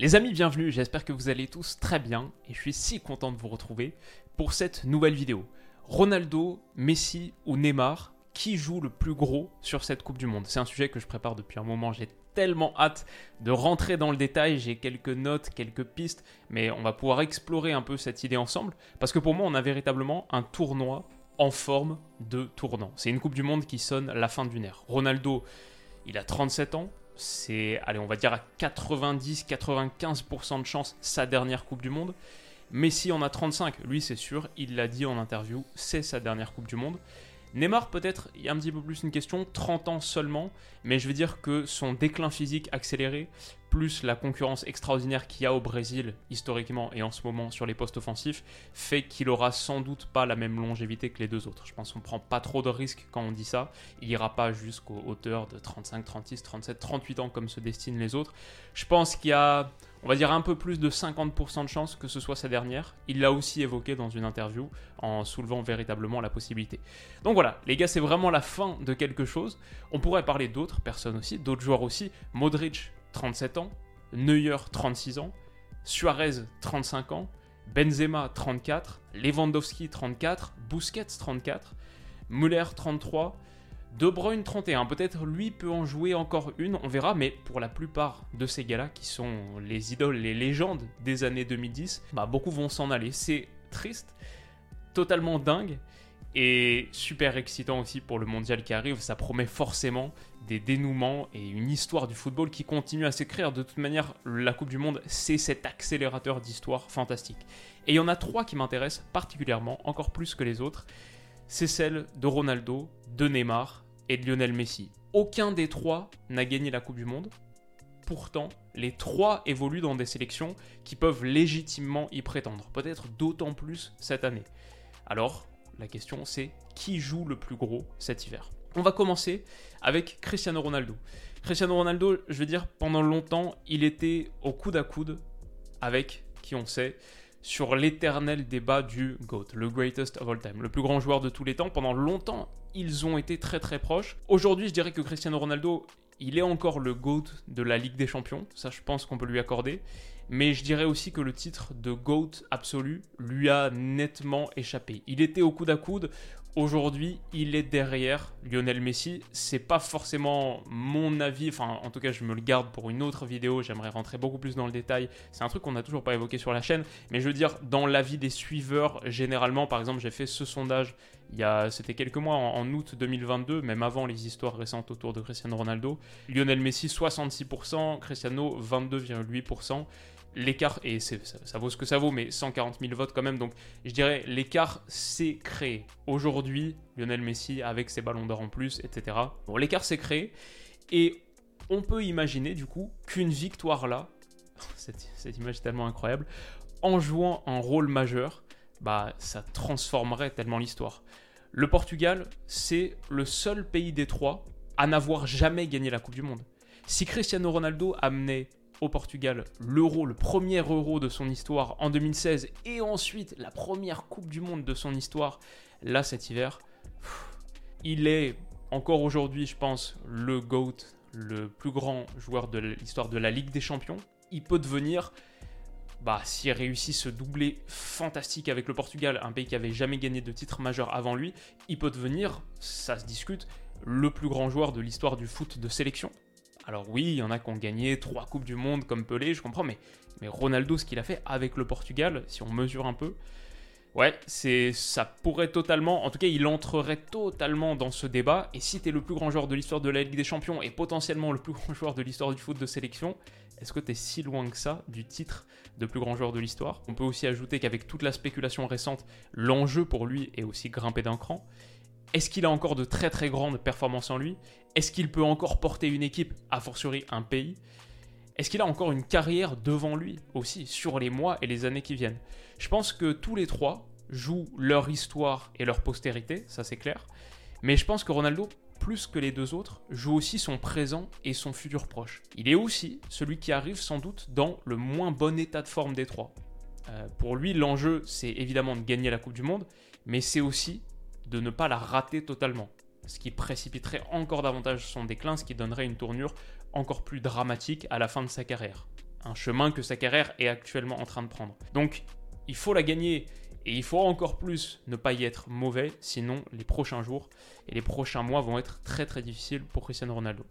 Les amis, bienvenue, j'espère que vous allez tous très bien et je suis si content de vous retrouver pour cette nouvelle vidéo. Ronaldo, Messi ou Neymar, qui joue le plus gros sur cette Coupe du Monde? C'est un sujet que je prépare depuis un moment, j'ai tellement hâte de rentrer dans le détail, j'ai quelques notes, quelques pistes, mais on va pouvoir explorer un peu cette idée ensemble, parce que pour moi on a véritablement un tournoi en forme de tournant. C'est une Coupe du Monde qui sonne la fin d'une ère. Ronaldo, il a 37 ans, c'est, allez, on va dire à 90-95% de chance sa dernière Coupe du Monde. Messi en a 35, lui c'est sûr, il l'a dit en interview, c'est sa dernière Coupe du Monde. Neymar, peut-être, il y a un petit peu plus une question, 30 ans seulement, mais je veux dire que son déclin physique accéléré, plus la concurrence extraordinaire qu'il y a au Brésil, historiquement et en ce moment sur les postes offensifs, fait qu'il aura sans doute pas la même longévité que les deux autres. Je pense qu'on prend pas trop de risques quand on dit ça. Il ira pas jusqu'aux hauteurs de 35, 36, 37, 38 ans comme se destinent les autres. Je pense qu'il y a on va dire un peu plus de 50% de chances que ce soit sa dernière. Il l'a aussi évoqué dans une interview en soulevant véritablement la possibilité. Donc voilà, les gars, c'est vraiment la fin de quelque chose. On pourrait parler d'autres personnes aussi, d'autres joueurs aussi. Modric, 37 ans. Neuer, 36 ans. Suarez, 35 ans. Benzema, 34. Lewandowski, 34. Busquets, 34. Müller, 33. De Bruyne 31, peut-être lui peut en jouer encore une, on verra, mais pour la plupart de ces gars-là, qui sont les idoles, les légendes des années 2010, bah beaucoup vont s'en aller. C'est triste, totalement dingue, et super excitant aussi pour le mondial qui arrive. Ça promet forcément des dénouements et une histoire du football qui continue à s'écrire. De toute manière, la Coupe du Monde, c'est cet accélérateur d'histoire fantastique. Et il y en a trois qui m'intéressent particulièrement, encore plus que les autres c'est celle de Ronaldo, de Neymar et de Lionel Messi. Aucun des trois n'a gagné la Coupe du Monde. Pourtant, les trois évoluent dans des sélections qui peuvent légitimement y prétendre, peut-être d'autant plus cette année. Alors, la question c'est qui joue le plus gros cet hiver? On va commencer avec Cristiano Ronaldo. Cristiano Ronaldo, je veux dire, pendant longtemps, il était au coude à coude avec, qui on sait, sur l'éternel débat du GOAT, le greatest of all time, le plus grand joueur de tous les temps. Pendant longtemps, ils ont été très très proches. Aujourd'hui, je dirais que Cristiano Ronaldo, il est encore le GOAT de la Ligue des Champions, ça je pense qu'on peut lui accorder. Mais je dirais aussi que le titre de GOAT absolu lui a nettement échappé. Il était au coude à coude Aujourd'hui, il est derrière Lionel Messi. C'est pas forcément mon avis, enfin, en tout cas, je me le garde pour une autre vidéo. J'aimerais rentrer beaucoup plus dans le détail. C'est un truc qu'on n'a toujours pas évoqué sur la chaîne, mais je veux dire, dans l'avis des suiveurs, généralement, par exemple, j'ai fait ce sondage c'était quelques mois, en, août 2022, même avant les histoires récentes autour de Cristiano Ronaldo. Lionel Messi, 66%, Cristiano, 22,8% l'écart, et ça, ça, vaut ce que ça vaut, mais 140 000 votes quand même, donc je dirais l'écart s'est créé. Aujourd'hui, Lionel Messi avec ses ballons d'or en plus, etc. Bon, l'écart s'est créé, et on peut imaginer du coup qu'une victoire là, cette, cette, image est tellement incroyable, en jouant un rôle majeur, bah ça transformerait tellement l'histoire. Le Portugal, c'est le seul pays des trois à n'avoir jamais gagné la Coupe du Monde. Si Cristiano Ronaldo amenait au Portugal l'euro, le premier euro de son histoire en 2016 et ensuite la première Coupe du Monde de son histoire là cet hiver. Il est encore aujourd'hui, je pense, le GOAT, le plus grand joueur de l'histoire de la Ligue des Champions. Il peut devenir, bah, s'il réussit ce doublé fantastique avec le Portugal, un pays qui avait jamais gagné de titre majeur avant lui, il peut devenir, ça se discute, le plus grand joueur de l'histoire du foot de sélection. Alors oui, il y en a qui ont gagné trois Coupes du Monde comme Pelé, je comprends, mais, Ronaldo, ce qu'il a fait avec le Portugal, si on mesure un peu, ouais, c'est ça pourrait totalement, en tout cas, il entrerait totalement dans ce débat. Et si tu es le plus grand joueur de l'histoire de la Ligue des Champions et potentiellement le plus grand joueur de l'histoire du foot de sélection, est-ce que tu si loin que ça du titre de plus grand joueur de l'histoire? On peut aussi ajouter qu'avec toute la spéculation récente, l'enjeu pour lui est aussi grimpé d'un cran. Est-ce qu'il a encore de très très grandes performances en lui? Est-ce qu'il peut encore porter une équipe, a fortiori un pays? Est-ce qu'il a encore une carrière devant lui aussi, sur les mois et les années qui viennent? Je pense que tous les trois jouent leur histoire et leur postérité, ça c'est clair. Mais je pense que Ronaldo, plus que les deux autres, joue aussi son présent et son futur proche. Il est aussi celui qui arrive sans doute dans le moins bon état de forme des trois. Euh, pour lui, l'enjeu, c'est évidemment de gagner la Coupe du Monde, mais c'est aussi de ne pas la rater totalement. Ce qui précipiterait encore davantage son déclin, ce qui donnerait une tournure encore plus dramatique à la fin de sa carrière. Un chemin que sa carrière est actuellement en train de prendre. Donc, il faut la gagner et il faut encore plus ne pas y être mauvais, sinon les prochains jours et les prochains mois vont être très très difficiles pour Cristiano Ronaldo.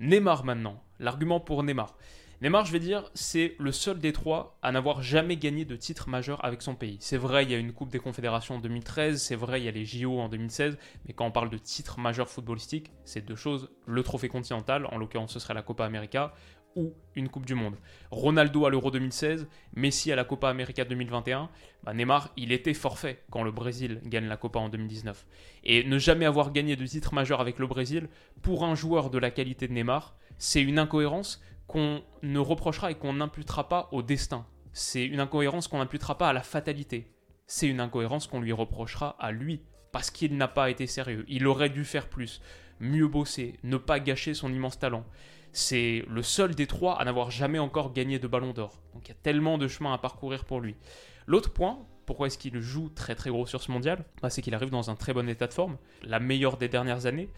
Neymar maintenant, l'argument pour Neymar. Neymar, je vais dire, c'est le seul des trois à n'avoir jamais gagné de titre majeur avec son pays. C'est vrai, il y a une Coupe des Confédérations en 2013, c'est vrai, il y a les JO en 2016, mais quand on parle de titre majeur footballistique, c'est deux choses. Le trophée continental, en l'occurrence ce serait la Copa América, ou une Coupe du Monde. Ronaldo à l'Euro 2016, Messi à la Copa América 2021, bah Neymar, il était forfait quand le Brésil gagne la Copa en 2019. Et ne jamais avoir gagné de titre majeur avec le Brésil, pour un joueur de la qualité de Neymar, c'est une incohérence qu'on ne reprochera et qu'on n'imputera pas au destin. C'est une incohérence qu'on n'imputera pas à la fatalité. C'est une incohérence qu'on lui reprochera à lui, parce qu'il n'a pas été sérieux. Il aurait dû faire plus, mieux bosser, ne pas gâcher son immense talent. C'est le seul des trois à n'avoir jamais encore gagné de ballon d'or. Donc il y a tellement de chemin à parcourir pour lui. L'autre point, pourquoi est-ce qu'il joue très très gros sur ce mondial? Bah, C'est qu'il arrive dans un très bon état de forme, la meilleure des dernières années.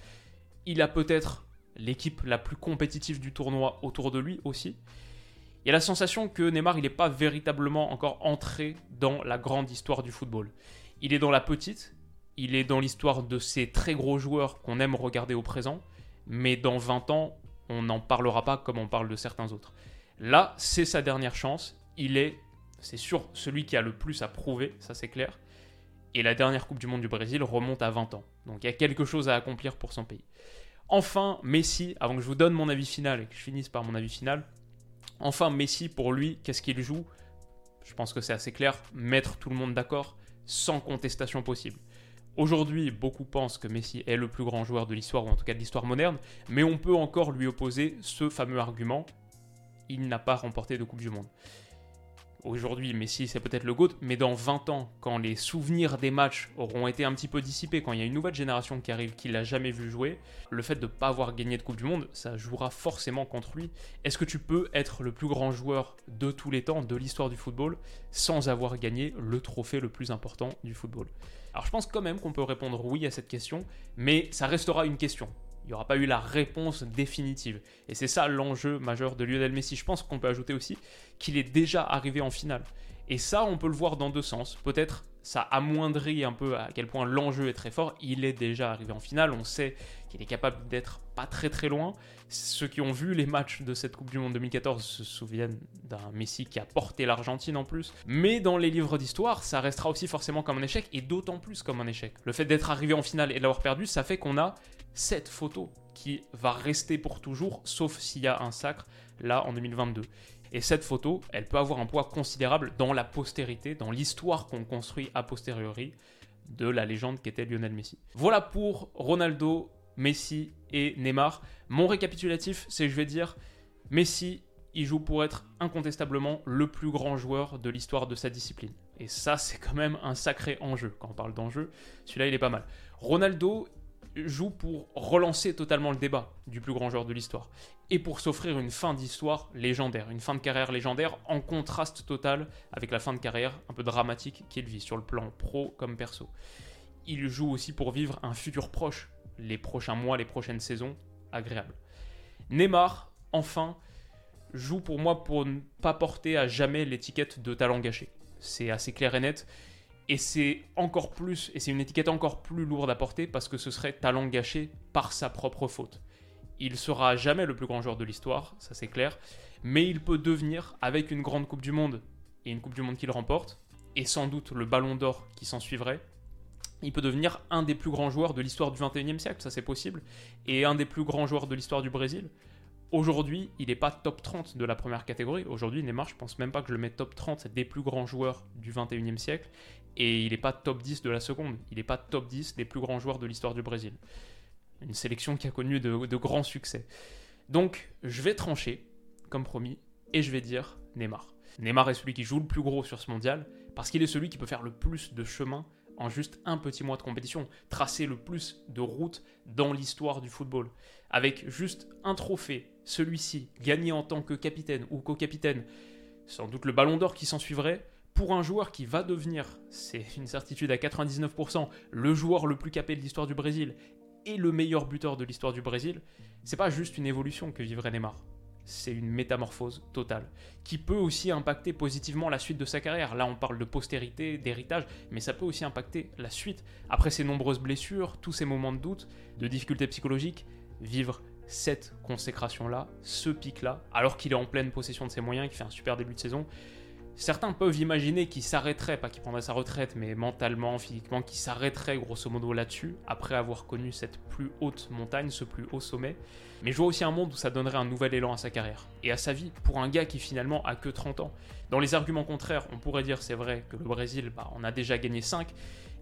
Il a peut-être l'équipe la plus compétitive du tournoi autour de lui aussi. Il y a la sensation que Neymar, il n'est pas véritablement encore entré dans la grande histoire du football. Il est dans la petite, il est dans l'histoire de ces très gros joueurs qu'on aime regarder au présent, mais dans 20 ans, on n'en parlera pas comme on parle de certains autres. Là, c'est sa dernière chance, il est, c'est sûr, celui qui a le plus à prouver, ça c'est clair, et la dernière Coupe du Monde du Brésil remonte à 20 ans. Donc il y a quelque chose à accomplir pour son pays. Enfin, Messi, avant que je vous donne mon avis final et que je finisse par mon avis final, enfin Messi, pour lui, qu'est-ce qu'il joue? Je pense que c'est assez clair, mettre tout le monde d'accord, sans contestation possible. Aujourd'hui, beaucoup pensent que Messi est le plus grand joueur de l'histoire, ou en tout cas de l'histoire moderne, mais on peut encore lui opposer ce fameux argument, il n'a pas remporté de Coupe du Monde aujourd'hui, Messi, c'est peut-être le GOAT, mais dans 20 ans, quand les souvenirs des matchs auront été un petit peu dissipés, quand il y a une nouvelle génération qui arrive qui l'a jamais vu jouer, le fait de ne pas avoir gagné de Coupe du Monde, ça jouera forcément contre lui. Est-ce que tu peux être le plus grand joueur de tous les temps, de l'histoire du football, sans avoir gagné le trophée le plus important du football? Alors je pense quand même qu'on peut répondre oui à cette question, mais ça restera une question il n'y aura pas eu la réponse définitive. Et c'est ça l'enjeu majeur de Lionel Messi. Je pense qu'on peut ajouter aussi qu'il est déjà arrivé en finale. Et ça, on peut le voir dans deux sens. Peut-être ça amoindrit un peu à quel point l'enjeu est très fort. Il est déjà arrivé en finale. On sait qu'il est capable d'être pas très très loin. Ceux qui ont vu les matchs de cette Coupe du Monde 2014 se souviennent d'un Messi qui a porté l'Argentine en plus. Mais dans les livres d'histoire, ça restera aussi forcément comme un échec et d'autant plus comme un échec. Le fait d'être arrivé en finale et de l'avoir perdu, ça fait qu'on a cette photo qui va rester pour toujours, sauf s'il y a un sacre là en 2022. Et cette photo, elle peut avoir un poids considérable dans la postérité, dans l'histoire qu'on construit a posteriori de la légende qu'était Lionel Messi. Voilà pour Ronaldo, Messi et Neymar. Mon récapitulatif, c'est je vais dire Messi, il joue pour être incontestablement le plus grand joueur de l'histoire de sa discipline. Et ça, c'est quand même un sacré enjeu. Quand on parle d'enjeu, celui-là, il est pas mal. Ronaldo, joue pour relancer totalement le débat du plus grand joueur de l'histoire et pour s'offrir une fin d'histoire légendaire, une fin de carrière légendaire en contraste total avec la fin de carrière un peu dramatique qu'il vit sur le plan pro comme perso. Il joue aussi pour vivre un futur proche, les prochains mois, les prochaines saisons agréables. Neymar, enfin, joue pour moi pour ne pas porter à jamais l'étiquette de talent gâché. C'est assez clair et net. Et c'est encore plus, et c'est une étiquette encore plus lourde à porter parce que ce serait talent gâché par sa propre faute. Il sera jamais le plus grand joueur de l'histoire, ça c'est clair, mais il peut devenir, avec une grande Coupe du Monde et une Coupe du Monde qu'il remporte, et sans doute le ballon d'or qui s'en suivrait, il peut devenir un des plus grands joueurs de l'histoire du 21e siècle, ça c'est possible, et un des plus grands joueurs de l'histoire du Brésil. Aujourd'hui, il n'est pas top 30 de la première catégorie. Aujourd'hui, Neymar, je pense même pas que je le mets top 30 des plus grands joueurs du 21e siècle et il n'est pas top 10 de la seconde. Il n'est pas top 10 des plus grands joueurs de l'histoire du Brésil. Une sélection qui a connu de, grands succès. Donc, je vais trancher, comme promis, et je vais dire Neymar. Neymar est celui qui joue le plus gros sur ce mondial, parce qu'il est celui qui peut faire le plus de chemin en juste un petit mois de compétition, tracer le plus de routes dans l'histoire du football. Avec juste un trophée, celui-ci, gagné en tant que capitaine ou co-capitaine, sans doute le ballon d'or qui s'en suivrait, pour un joueur qui va devenir, c'est une certitude à 99%, le joueur le plus capé de l'histoire du Brésil et le meilleur buteur de l'histoire du Brésil, c'est pas juste une évolution que vivrait Neymar c'est une métamorphose totale, qui peut aussi impacter positivement la suite de sa carrière. Là, on parle de postérité, d'héritage, mais ça peut aussi impacter la suite. Après ces nombreuses blessures, tous ces moments de doute, de difficultés psychologiques, vivre cette consécration-là, ce pic-là, alors qu'il est en pleine possession de ses moyens, qu'il fait un super début de saison, Certains peuvent imaginer qu'il s'arrêterait, pas qu'il prendrait sa retraite, mais mentalement, physiquement, qu'il s'arrêterait grosso modo là-dessus, après avoir connu cette plus haute montagne, ce plus haut sommet. Mais je vois aussi un monde où ça donnerait un nouvel élan à sa carrière, et à sa vie, pour un gars qui finalement a que 30 ans. Dans les arguments contraires, on pourrait dire c'est vrai que le Brésil, bah, on a déjà gagné 5,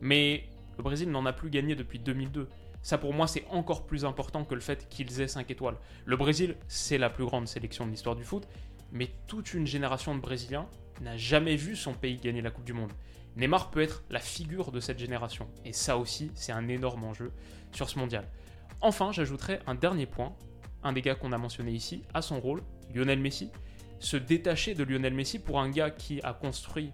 mais le Brésil n'en a plus gagné depuis 2002. Ça pour moi c'est encore plus important que le fait qu'ils aient 5 étoiles. Le Brésil, c'est la plus grande sélection de l'histoire du foot, mais toute une génération de Brésiliens n'a jamais vu son pays gagner la Coupe du Monde. Neymar peut être la figure de cette génération, et ça aussi, c'est un énorme enjeu sur ce mondial. Enfin, j'ajouterai un dernier point, un des gars qu'on a mentionné ici, à son rôle, Lionel Messi. Se détacher de Lionel Messi pour un gars qui a construit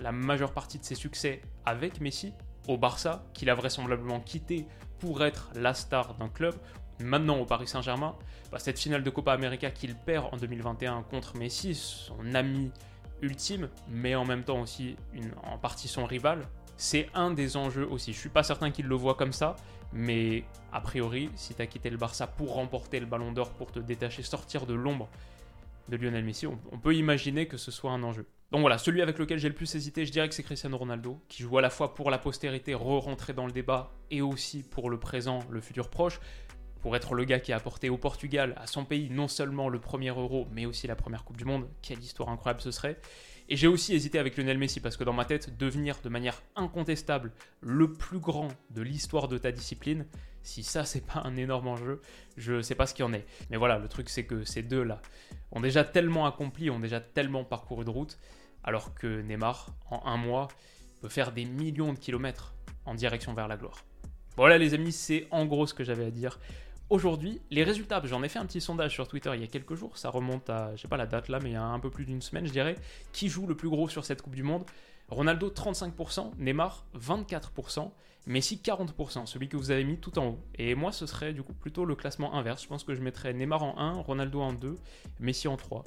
la majeure partie de ses succès avec Messi, au Barça, qu'il a vraisemblablement quitté pour être la star d'un club, maintenant au Paris Saint-Germain, bah, cette finale de Copa América qu'il perd en 2021 contre Messi, son ami ultime, mais en même temps aussi une, en partie son rival, c'est un des enjeux aussi. Je suis pas certain qu'il le voit comme ça, mais a priori, si tu as quitté le Barça pour remporter le ballon d'or, pour te détacher, sortir de l'ombre de Lionel Messi, on, peut imaginer que ce soit un enjeu. Donc voilà, celui avec lequel j'ai le plus hésité, je dirais que c'est Cristiano Ronaldo, qui joue à la fois pour la postérité, re-rentrer dans le débat, et aussi pour le présent, le futur proche pour être le gars qui a apporté au Portugal, à son pays, non seulement le premier euro, mais aussi la première Coupe du Monde. Quelle histoire incroyable ce serait. Et j'ai aussi hésité avec Lionel Messi, parce que dans ma tête, devenir de manière incontestable le plus grand de l'histoire de ta discipline, si ça c'est pas un énorme enjeu, je sais pas ce qu'il en est. Mais voilà, le truc c'est que ces deux-là ont déjà tellement accompli, ont déjà tellement parcouru de route, alors que Neymar, en un mois, peut faire des millions de kilomètres en direction vers la gloire. Voilà les amis, c'est en gros ce que j'avais à dire aujourd'hui, les résultats, j'en ai fait un petit sondage sur Twitter il y a quelques jours, ça remonte à, je sais pas la date là, mais il y a un peu plus d'une semaine, je dirais, qui joue le plus gros sur cette Coupe du Monde Ronaldo 35%, Neymar 24%, Messi 40%, celui que vous avez mis tout en haut. Et moi, ce serait du coup plutôt le classement inverse. Je pense que je mettrais Neymar en 1, Ronaldo en 2, Messi en 3.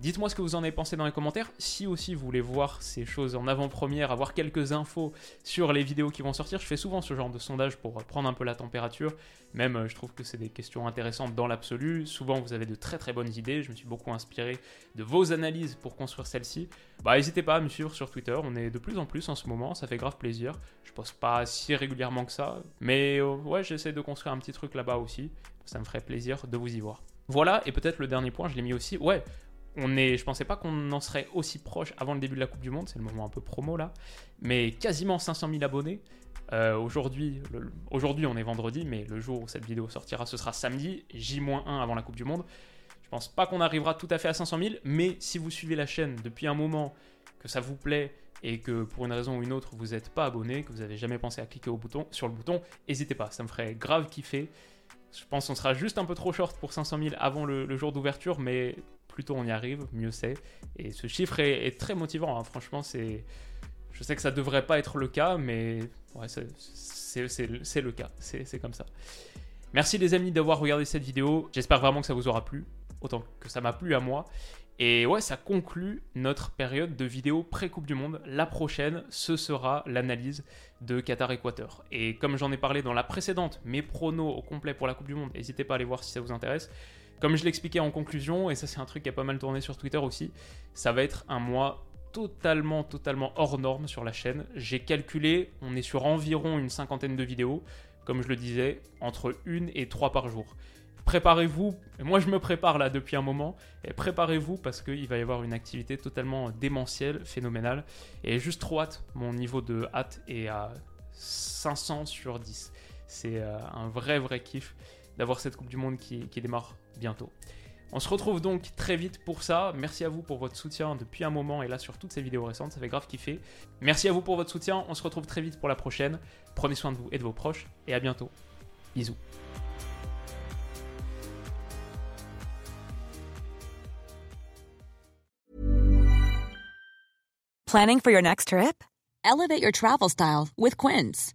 Dites-moi ce que vous en avez pensé dans les commentaires. Si aussi vous voulez voir ces choses en avant-première, avoir quelques infos sur les vidéos qui vont sortir, je fais souvent ce genre de sondage pour prendre un peu la température. Même, euh, je trouve que c'est des questions intéressantes dans l'absolu. Souvent, vous avez de très très bonnes idées. Je me suis beaucoup inspiré de vos analyses pour construire celle-ci. Bah, n'hésitez pas à me suivre sur Twitter. On est de plus en plus en ce moment. Ça fait grave plaisir. Je poste pas si régulièrement que ça. Mais euh, ouais, j'essaie de construire un petit truc là-bas aussi. Ça me ferait plaisir de vous y voir. Voilà, et peut-être le dernier point, je l'ai mis aussi. Ouais, on est, je pensais pas qu'on en serait aussi proche avant le début de la Coupe du Monde, c'est le moment un peu promo là, mais quasiment 500 000 abonnés. Euh, aujourd'hui, aujourd'hui, on est vendredi, mais le jour où cette vidéo sortira, ce sera samedi, J-1 avant la Coupe du Monde. Je pense pas qu'on arrivera tout à fait à 500 000, mais si vous suivez la chaîne depuis un moment, que ça vous plaît et que pour une raison ou une autre vous n'êtes pas abonné, que vous n'avez jamais pensé à cliquer au bouton, sur le bouton, n'hésitez pas, ça me ferait grave kiffer. Je pense qu'on sera juste un peu trop short pour 500 000 avant le jour d'ouverture, mais plus tôt on y arrive, mieux c'est. Et ce chiffre est, très motivant, hein. franchement, c'est... Je sais que ça devrait pas être le cas, mais c'est le cas, c'est comme ça. Merci les amis d'avoir regardé cette vidéo, j'espère vraiment que ça vous aura plu, autant que ça m'a plu à moi. Et ouais, ça conclut notre période de vidéos pré-Coupe du Monde. La prochaine, ce sera l'analyse de Qatar-Équateur. Et comme j'en ai parlé dans la précédente, mes pronos au complet pour la Coupe du Monde, n'hésitez pas à aller voir si ça vous intéresse. Comme je l'expliquais en conclusion, et ça c'est un truc qui a pas mal tourné sur Twitter aussi, ça va être un mois totalement, totalement hors norme sur la chaîne. J'ai calculé, on est sur environ une cinquantaine de vidéos, comme je le disais, entre une et trois par jour. préparez-vous. Moi, je me prépare là depuis un moment. Et préparez-vous parce qu'il va y avoir une activité totalement démentielle, phénoménale. Et juste trop hâte. Mon niveau de hâte est à 500 sur 10. C'est euh, un vrai, vrai kiff d'avoir cette Coupe du Monde qui, démarre bientôt. On se retrouve donc très vite pour ça. Merci à vous pour votre soutien depuis un moment et là sur toutes ces vidéos récentes, ça fait grave kiffer. Merci à vous pour votre soutien. On se retrouve très vite pour la prochaine. Prenez soin de vous et de vos proches et à bientôt. Bisous. Planning for your next trip? Elevate your travel style with Quince.